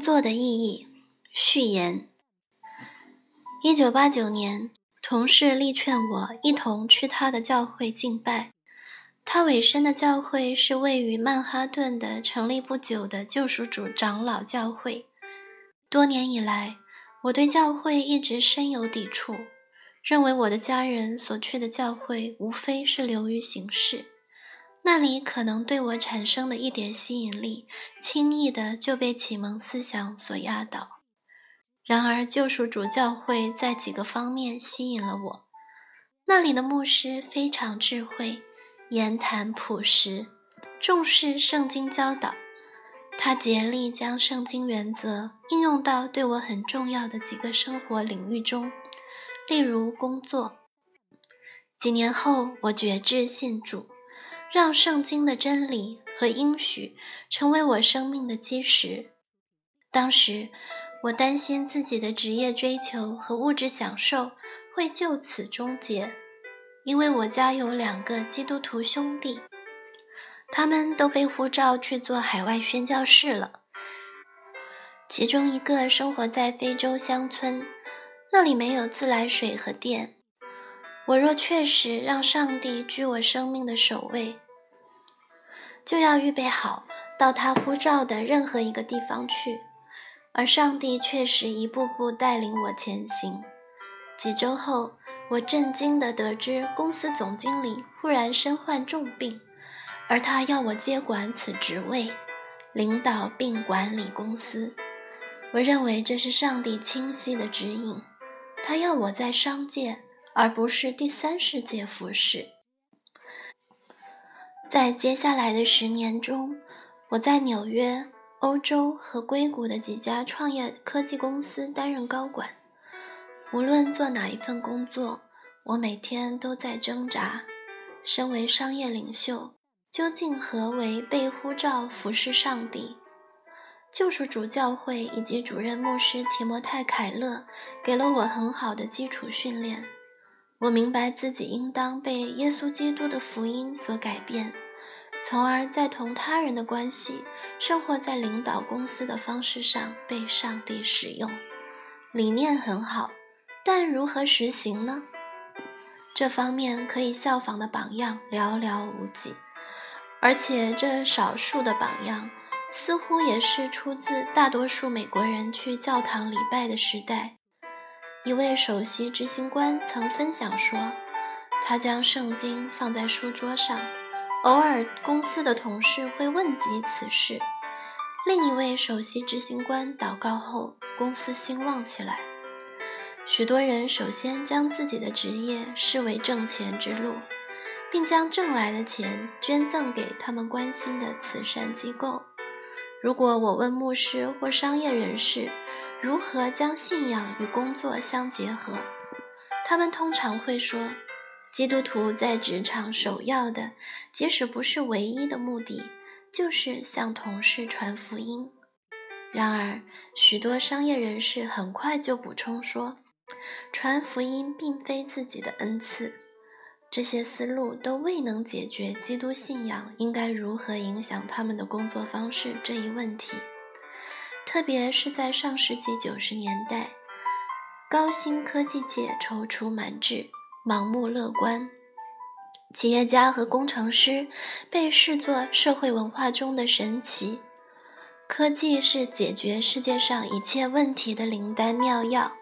作的意义序言：一九八九年，同事力劝我一同去他的教会敬拜。他委身的教会是位于曼哈顿的成立不久的救赎主长老教会。多年以来，我对教会一直深有抵触，认为我的家人所去的教会无非是流于形式。那里可能对我产生的一点吸引力，轻易的就被启蒙思想所压倒。然而，救赎主教会在几个方面吸引了我。那里的牧师非常智慧，言谈朴实，重视圣经教导。他竭力将圣经原则应用到对我很重要的几个生活领域中，例如工作。几年后，我决志信主。让圣经的真理和应许成为我生命的基石。当时，我担心自己的职业追求和物质享受会就此终结，因为我家有两个基督徒兄弟，他们都被呼召去做海外宣教士了。其中一个生活在非洲乡村，那里没有自来水和电。我若确实让上帝居我生命的首位，就要预备好到他呼召的任何一个地方去，而上帝确实一步步带领我前行。几周后，我震惊地得知公司总经理忽然身患重病，而他要我接管此职位，领导并管理公司。我认为这是上帝清晰的指引，他要我在商界。而不是第三世界服饰。在接下来的十年中，我在纽约、欧洲和硅谷的几家创业科技公司担任高管。无论做哪一份工作，我每天都在挣扎：身为商业领袖，究竟何为被呼召服侍上帝？救赎主教会以及主任牧师提摩太·凯勒给了我很好的基础训练。我明白自己应当被耶稣基督的福音所改变，从而在同他人的关系、生活在领导公司的方式上被上帝使用。理念很好，但如何实行呢？这方面可以效仿的榜样寥寥无几，而且这少数的榜样似乎也是出自大多数美国人去教堂礼拜的时代。一位首席执行官曾分享说，他将圣经放在书桌上，偶尔公司的同事会问及此事。另一位首席执行官祷告后，公司兴旺起来。许多人首先将自己的职业视为挣钱之路，并将挣来的钱捐赠给他们关心的慈善机构。如果我问牧师或商业人士，如何将信仰与工作相结合？他们通常会说，基督徒在职场首要的，即使不是唯一的目的，就是向同事传福音。然而，许多商业人士很快就补充说，传福音并非自己的恩赐。这些思路都未能解决基督信仰应该如何影响他们的工作方式这一问题。特别是在上世纪九十年代，高新科技界踌躇满志、盲目乐观，企业家和工程师被视作社会文化中的神奇。科技是解决世界上一切问题的灵丹妙药。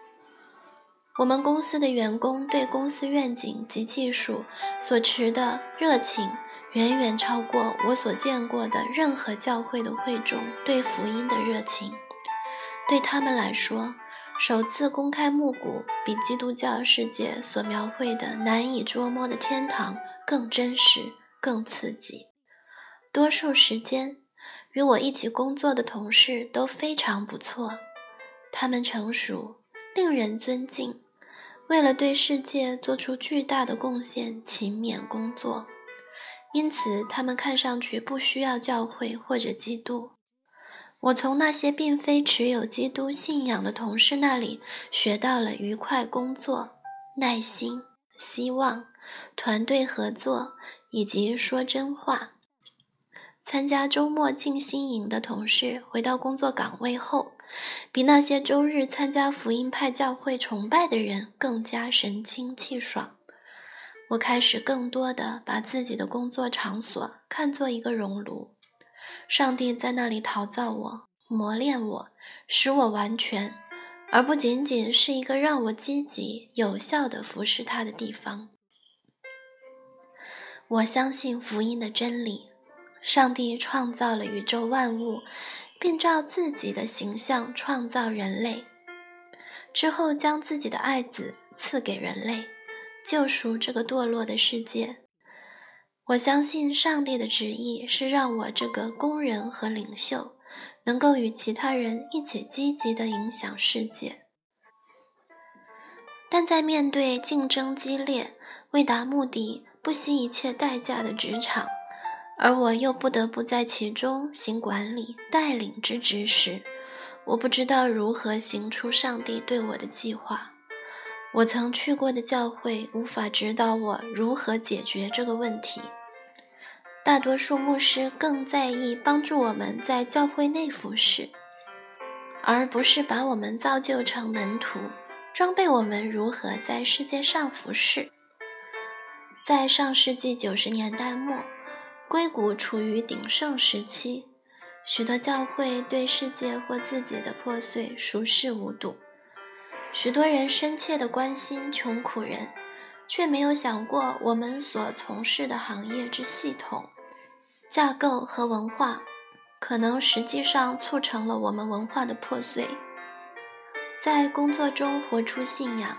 我们公司的员工对公司愿景及技术所持的热情。远远超过我所见过的任何教会的会众对福音的热情。对他们来说，首次公开募股比基督教世界所描绘的难以捉摸的天堂更真实、更刺激。多数时间，与我一起工作的同事都非常不错，他们成熟，令人尊敬，为了对世界做出巨大的贡献，勤勉工作。因此，他们看上去不需要教会或者基督。我从那些并非持有基督信仰的同事那里学到了愉快工作、耐心、希望、团队合作以及说真话。参加周末静心营的同事回到工作岗位后，比那些周日参加福音派教会崇拜的人更加神清气爽。我开始更多的把自己的工作场所看作一个熔炉，上帝在那里陶造我、磨练我，使我完全，而不仅仅是一个让我积极有效的服侍他的地方。我相信福音的真理：上帝创造了宇宙万物，并照自己的形象创造人类，之后将自己的爱子赐给人类。救赎这个堕落的世界。我相信上帝的旨意是让我这个工人和领袖，能够与其他人一起积极地影响世界。但在面对竞争激烈、为达目的不惜一切代价的职场，而我又不得不在其中行管理、带领之职时，我不知道如何行出上帝对我的计划。我曾去过的教会无法指导我如何解决这个问题。大多数牧师更在意帮助我们在教会内服侍，而不是把我们造就成门徒，装备我们如何在世界上服侍。在上世纪九十年代末，硅谷处于鼎盛时期，许多教会对世界或自己的破碎熟视无睹。许多人深切地关心穷苦人，却没有想过我们所从事的行业之系统、架构和文化，可能实际上促成了我们文化的破碎。在工作中活出信仰，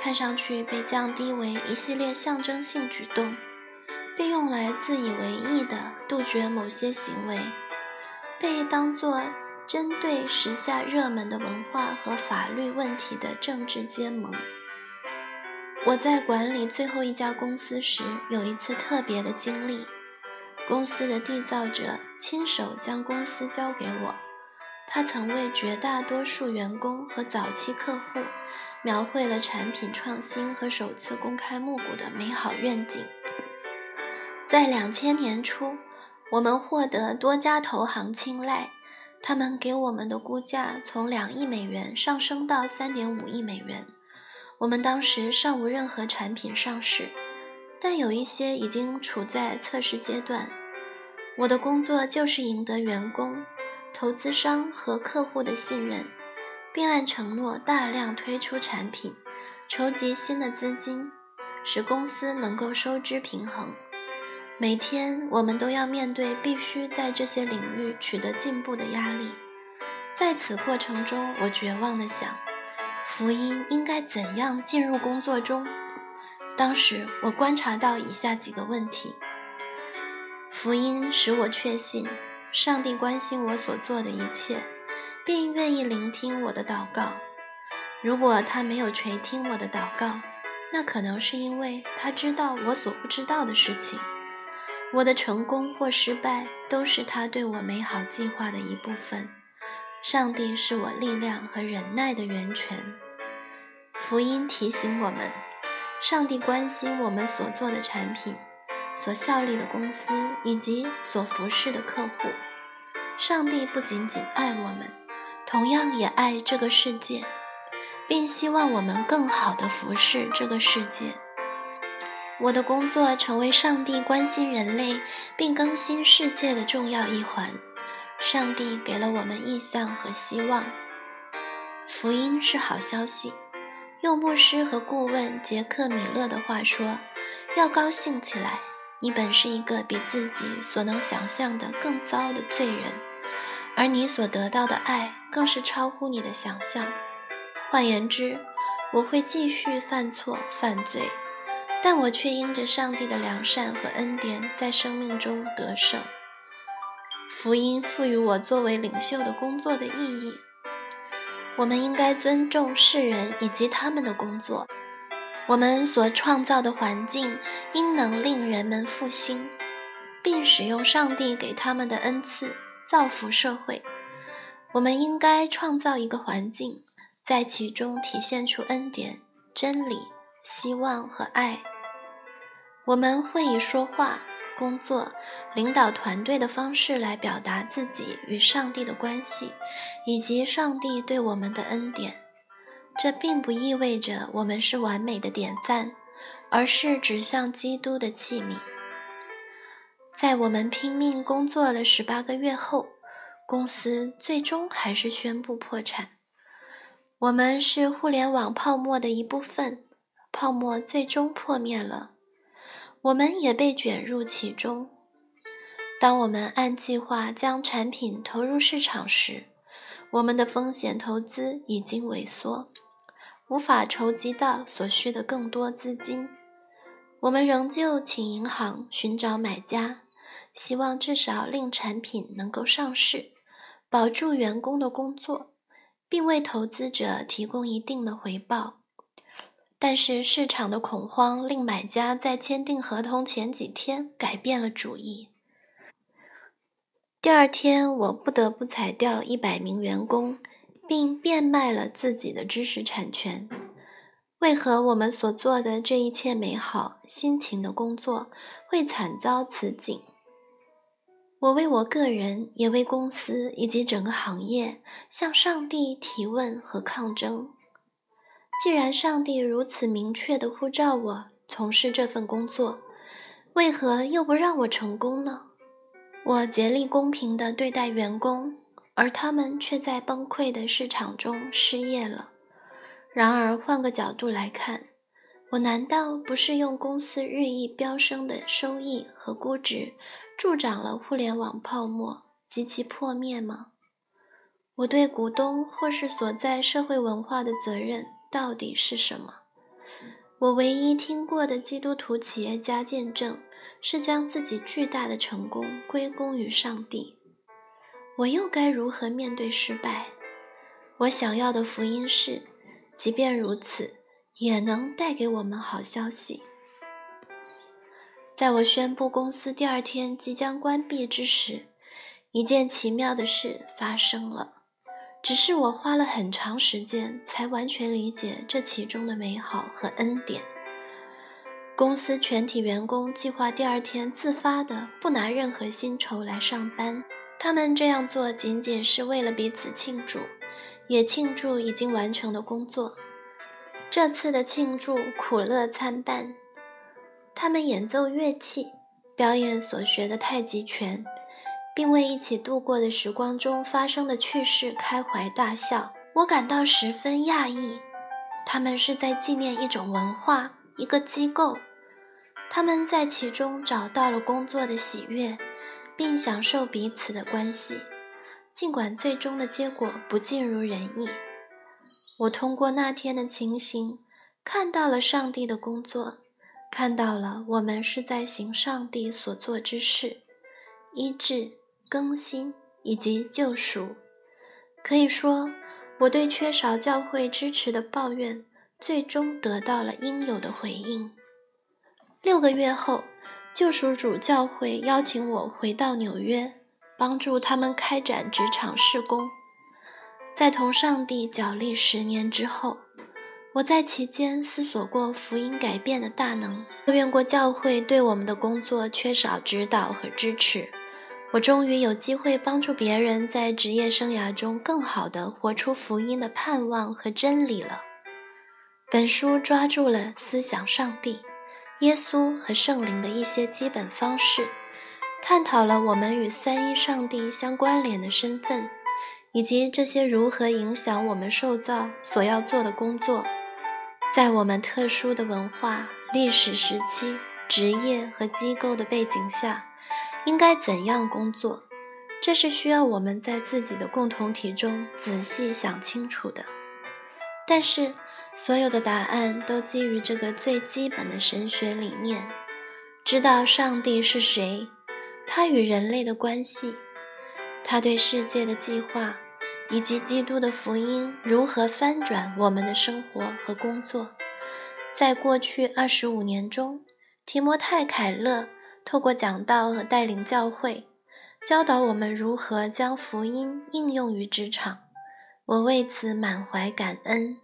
看上去被降低为一系列象征性举动，被用来自以为意地杜绝某些行为，被当作。针对时下热门的文化和法律问题的政治结盟。我在管理最后一家公司时，有一次特别的经历。公司的缔造者亲手将公司交给我，他曾为绝大多数员工和早期客户描绘了产品创新和首次公开募股的美好愿景。在两千年初，我们获得多家投行青睐。他们给我们的估价从两亿美元上升到三点五亿美元。我们当时尚无任何产品上市，但有一些已经处在测试阶段。我的工作就是赢得员工、投资商和客户的信任，并按承诺大量推出产品，筹集新的资金，使公司能够收支平衡。每天，我们都要面对必须在这些领域取得进步的压力。在此过程中，我绝望地想：福音应该怎样进入工作中？当时，我观察到以下几个问题：福音使我确信上帝关心我所做的一切，并愿意聆听我的祷告。如果他没有垂听我的祷告，那可能是因为他知道我所不知道的事情。我的成功或失败都是他对我美好计划的一部分。上帝是我力量和忍耐的源泉。福音提醒我们，上帝关心我们所做的产品、所效力的公司以及所服侍的客户。上帝不仅仅爱我们，同样也爱这个世界，并希望我们更好地服侍这个世界。我的工作成为上帝关心人类并更新世界的重要一环。上帝给了我们意向和希望。福音是好消息。用牧师和顾问杰克·米勒的话说：“要高兴起来，你本是一个比自己所能想象的更糟的罪人，而你所得到的爱更是超乎你的想象。换言之，我会继续犯错、犯罪。”但我却因着上帝的良善和恩典，在生命中得胜。福音赋予我作为领袖的工作的意义。我们应该尊重世人以及他们的工作。我们所创造的环境应能令人们复兴，并使用上帝给他们的恩赐造福社会。我们应该创造一个环境，在其中体现出恩典、真理、希望和爱。我们会以说话、工作、领导团队的方式来表达自己与上帝的关系，以及上帝对我们的恩典。这并不意味着我们是完美的典范，而是指向基督的器皿。在我们拼命工作了十八个月后，公司最终还是宣布破产。我们是互联网泡沫的一部分，泡沫最终破灭了，我们也被卷入其中。当我们按计划将产品投入市场时，我们的风险投资已经萎缩。无法筹集到所需的更多资金，我们仍旧请银行寻找买家，希望至少令产品能够上市，保住员工的工作，并为投资者提供一定的回报。但是市场的恐慌令买家在签订合同前几天改变了主意。第二天，我不得不裁掉一百名员工。并变卖了自己的知识产权。为何我们所做的这一切美好、辛勤的工作会惨遭此景？我为我个人，也为公司以及整个行业向上帝提问和抗争。既然上帝如此明确地呼召我从事这份工作，为何又不让我成功呢？我竭力公平地对待员工。而他们却在崩溃的市场中失业了。然而，换个角度来看，我难道不是用公司日益飙升的收益和估值，助长了互联网泡沫及其破灭吗？我对股东或是所在社会文化的责任到底是什么？我唯一听过的基督徒企业家见证，是将自己巨大的成功归功于上帝。我又该如何面对失败？我想要的福音是，即便如此，也能带给我们好消息。在我宣布公司第二天即将关闭之时，一件奇妙的事发生了。只是我花了很长时间才完全理解这其中的美好和恩典。公司全体员工计划第二天自发的不拿任何薪酬来上班。他们这样做仅仅是为了彼此庆祝，也庆祝已经完成的工作。这次的庆祝苦乐参半。他们演奏乐器，表演所学的太极拳，并为一起度过的时光中发生的趣事开怀大笑。我感到十分讶异。他们是在纪念一种文化，一个机构。他们在其中找到了工作的喜悦。并享受彼此的关系，尽管最终的结果不尽如人意。我通过那天的情形，看到了上帝的工作，看到了我们是在行上帝所做之事：医治、更新以及救赎。可以说，我对缺少教会支持的抱怨，最终得到了应有的回应。六个月后。救赎主教会邀请我回到纽约，帮助他们开展职场事工。在同上帝角力十年之后，我在其间思索过福音改变的大能，抱怨过教会对我们的工作缺少指导和支持。我终于有机会帮助别人在职业生涯中更好地活出福音的盼望和真理了。本书抓住了思想上帝。耶稣和圣灵的一些基本方式，探讨了我们与三一上帝相关联的身份，以及这些如何影响我们受造所要做的工作。在我们特殊的文化、历史时期、职业和机构的背景下，应该怎样工作？这是需要我们在自己的共同体中仔细想清楚的。但是。所有的答案都基于这个最基本的神学理念：知道上帝是谁，他与人类的关系，他对世界的计划，以及基督的福音如何翻转我们的生活和工作。在过去二十五年中，提摩太·凯勒透过讲道和带领教会，教导我们如何将福音应用于职场，我为此满怀感恩。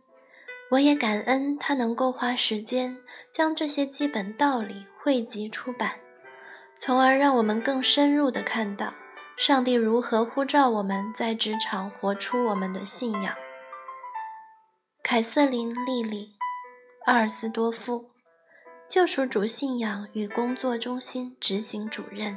我也感恩他能够花时间将这些基本道理汇集出版，从而让我们更深入地看到上帝如何呼召我们在职场活出我们的信仰。凯瑟琳·莉莉，阿尔斯多夫。救赎主信仰与工作中心执行主任。